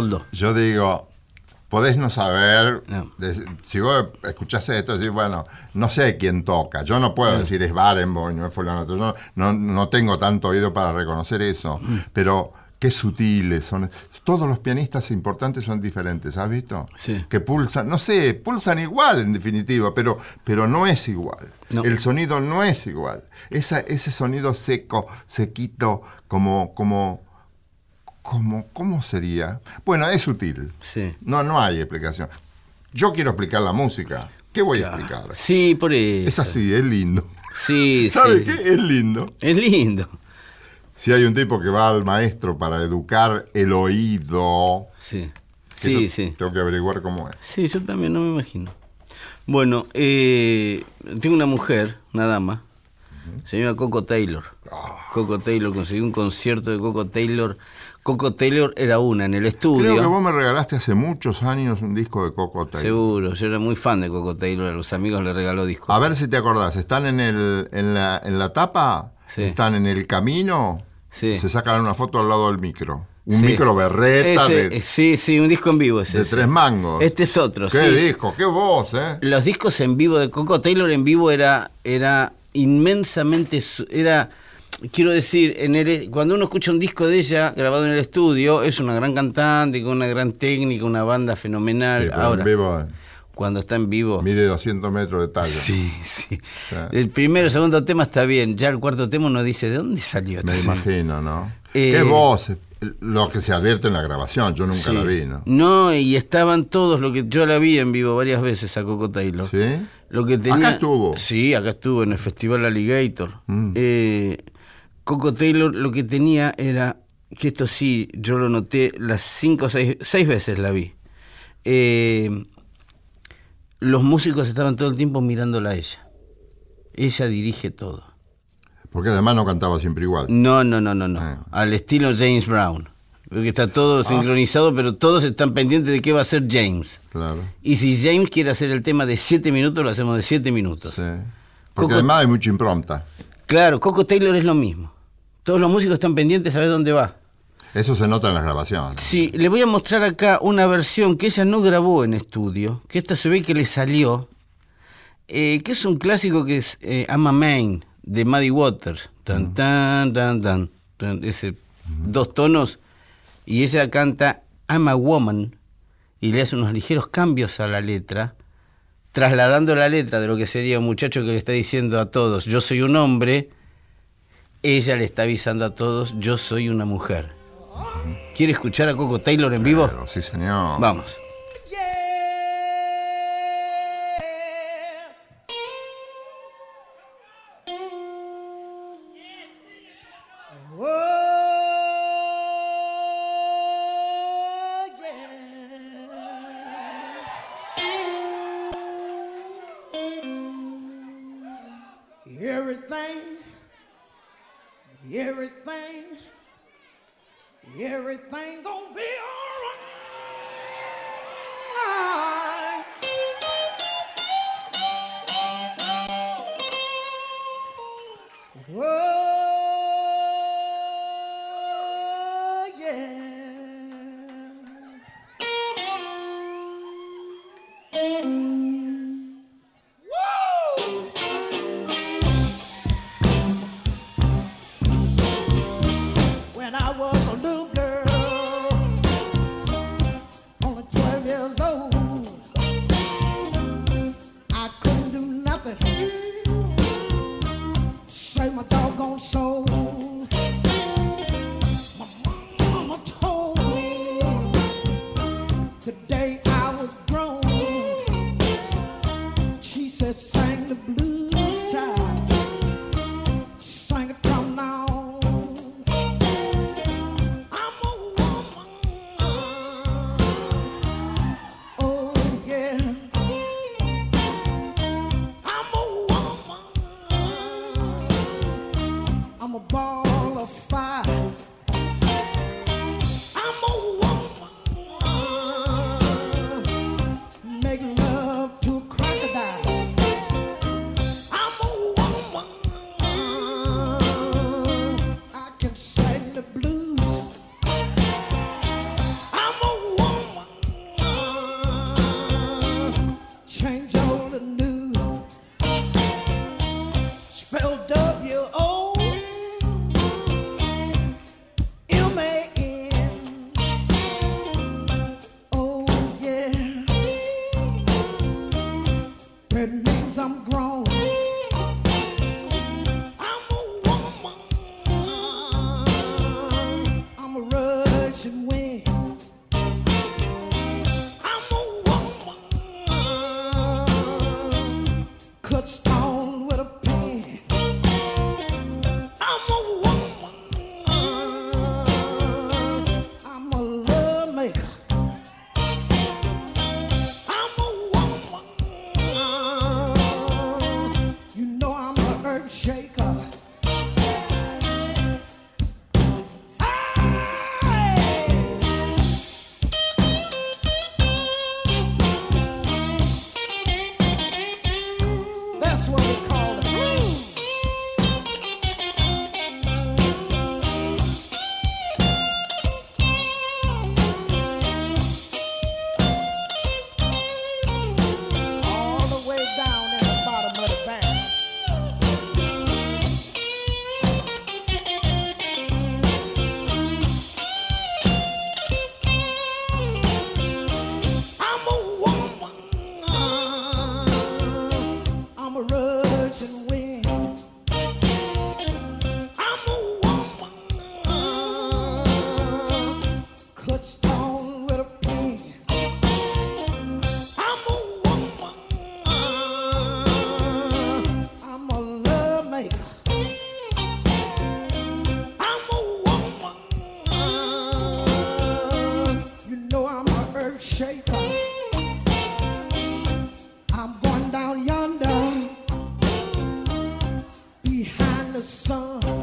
[SPEAKER 3] Soldó.
[SPEAKER 2] Yo digo, podés no saber,
[SPEAKER 3] No.
[SPEAKER 2] de- si vos escuchás esto, decís, bueno, no sé quién toca. Yo no puedo decir es Barenboim, no es fulano. Yo no, no tengo tanto oído para reconocer eso.
[SPEAKER 3] Mm.
[SPEAKER 2] Pero qué sutiles son. Todos los pianistas importantes son diferentes, ¿has visto?
[SPEAKER 3] Sí.
[SPEAKER 2] Que pulsan, no sé, pulsan igual en definitiva, pero, pero no es igual.
[SPEAKER 3] No.
[SPEAKER 2] El sonido no es igual. Esa, ese sonido seco, sequito, como, como, como, ¿cómo sería? Bueno, es sutil.
[SPEAKER 3] Sí.
[SPEAKER 2] No, no hay explicación. Yo quiero explicar la música. ¿Qué voy a explicar?
[SPEAKER 3] Sí, por eso.
[SPEAKER 2] Es así, es lindo.
[SPEAKER 3] Sí,
[SPEAKER 2] ¿Sabes
[SPEAKER 3] sí.
[SPEAKER 2] qué? Es lindo.
[SPEAKER 3] Es lindo.
[SPEAKER 2] Si hay un tipo que va al maestro para educar el oído,
[SPEAKER 3] Sí. Sí, sí.
[SPEAKER 2] tengo que averiguar cómo es.
[SPEAKER 3] Sí, yo también, no me imagino. Bueno, eh, tengo una mujer, una dama, se llama Coco Taylor.
[SPEAKER 2] Ah.
[SPEAKER 3] Coco Taylor, conseguí un concierto de Coco Taylor. Coco Taylor era una en el estudio.
[SPEAKER 2] Creo que vos me regalaste hace muchos años un disco de Coco Taylor.
[SPEAKER 3] Seguro, yo era muy fan de Coco Taylor, a los amigos le regaló discos.
[SPEAKER 2] A ver si te acordás, ¿están en, el, en, la, en la tapa?
[SPEAKER 3] Sí.
[SPEAKER 2] ¿Están en el camino?
[SPEAKER 3] Sí.
[SPEAKER 2] Se sacan una foto al lado del micro. Un
[SPEAKER 3] Sí.
[SPEAKER 2] micro berreta
[SPEAKER 3] Ese,
[SPEAKER 2] de,
[SPEAKER 3] eh, Sí, sí, un disco en vivo ese.
[SPEAKER 2] de tres mangos.
[SPEAKER 3] Este es otro,
[SPEAKER 2] ¿Qué
[SPEAKER 3] sí.
[SPEAKER 2] disco? ¿Qué voz, eh?
[SPEAKER 3] Los discos en vivo de Coco Taylor en vivo era, era inmensamente, era, quiero decir, en el, cuando uno escucha un disco de ella grabado en el estudio, es una gran cantante, con una gran técnica, una banda fenomenal.
[SPEAKER 2] Sí,
[SPEAKER 3] Ahora,
[SPEAKER 2] en vivo eh,
[SPEAKER 3] cuando está en vivo...
[SPEAKER 2] mide 200 metros de talla.
[SPEAKER 3] Sí, sí. El primero, segundo tema está bien, ya el cuarto tema uno dice, ¿de dónde salió
[SPEAKER 2] Me
[SPEAKER 3] esto?
[SPEAKER 2] imagino, ¿no?
[SPEAKER 3] Eh,
[SPEAKER 2] ¿Qué voz? Lo que se advierte en la grabación, yo nunca
[SPEAKER 3] Sí.
[SPEAKER 2] la vi, ¿no?
[SPEAKER 3] No, y estaban todos, lo que yo la vi en vivo varias veces a Coco Taylor.
[SPEAKER 2] ¿Sí?
[SPEAKER 3] Lo que tenía,
[SPEAKER 2] Acá estuvo.
[SPEAKER 3] Sí, acá estuvo en el Festival Alligator.
[SPEAKER 2] Mm.
[SPEAKER 3] Eh, Coco Taylor lo que tenía era, que esto sí, yo lo noté, las cinco o seis, seis veces la vi. Eh, los músicos estaban todo el tiempo mirándola a ella. Ella dirige todo.
[SPEAKER 2] Porque además no cantaba siempre igual.
[SPEAKER 3] No, no, no, no, no.
[SPEAKER 2] Ah.
[SPEAKER 3] Al estilo James Brown. Porque está todo sincronizado, pero todos están pendientes de qué va a hacer James.
[SPEAKER 2] Claro.
[SPEAKER 3] Y si James quiere hacer el tema de siete minutos, lo hacemos de siete minutos.
[SPEAKER 2] Sí. Porque
[SPEAKER 3] Coco-
[SPEAKER 2] además hay mucha impronta.
[SPEAKER 3] Claro, Coco Taylor es lo mismo. Todos los músicos están pendientes a ver dónde va.
[SPEAKER 2] Eso se nota en las grabaciones.
[SPEAKER 3] Sí, le voy a mostrar acá una versión que ella no grabó en estudio, que esta se ve que le salió, eh, que es un clásico que es eh, I'm a Man, de Muddy Waters. Tan, tan, tan, tan, tan, ese dos tonos, y ella canta I'm a Woman, y le hace unos ligeros cambios a la letra, trasladando la letra de lo que sería un muchacho que le está diciendo a todos, yo soy un hombre, ella le está avisando a todos, yo soy una mujer. ¿Quiere escuchar a Coco Taylor en vivo?
[SPEAKER 2] Sí, señor.
[SPEAKER 3] Vamos.
[SPEAKER 4] Everything gonna be all right. Oh yeah. The sun.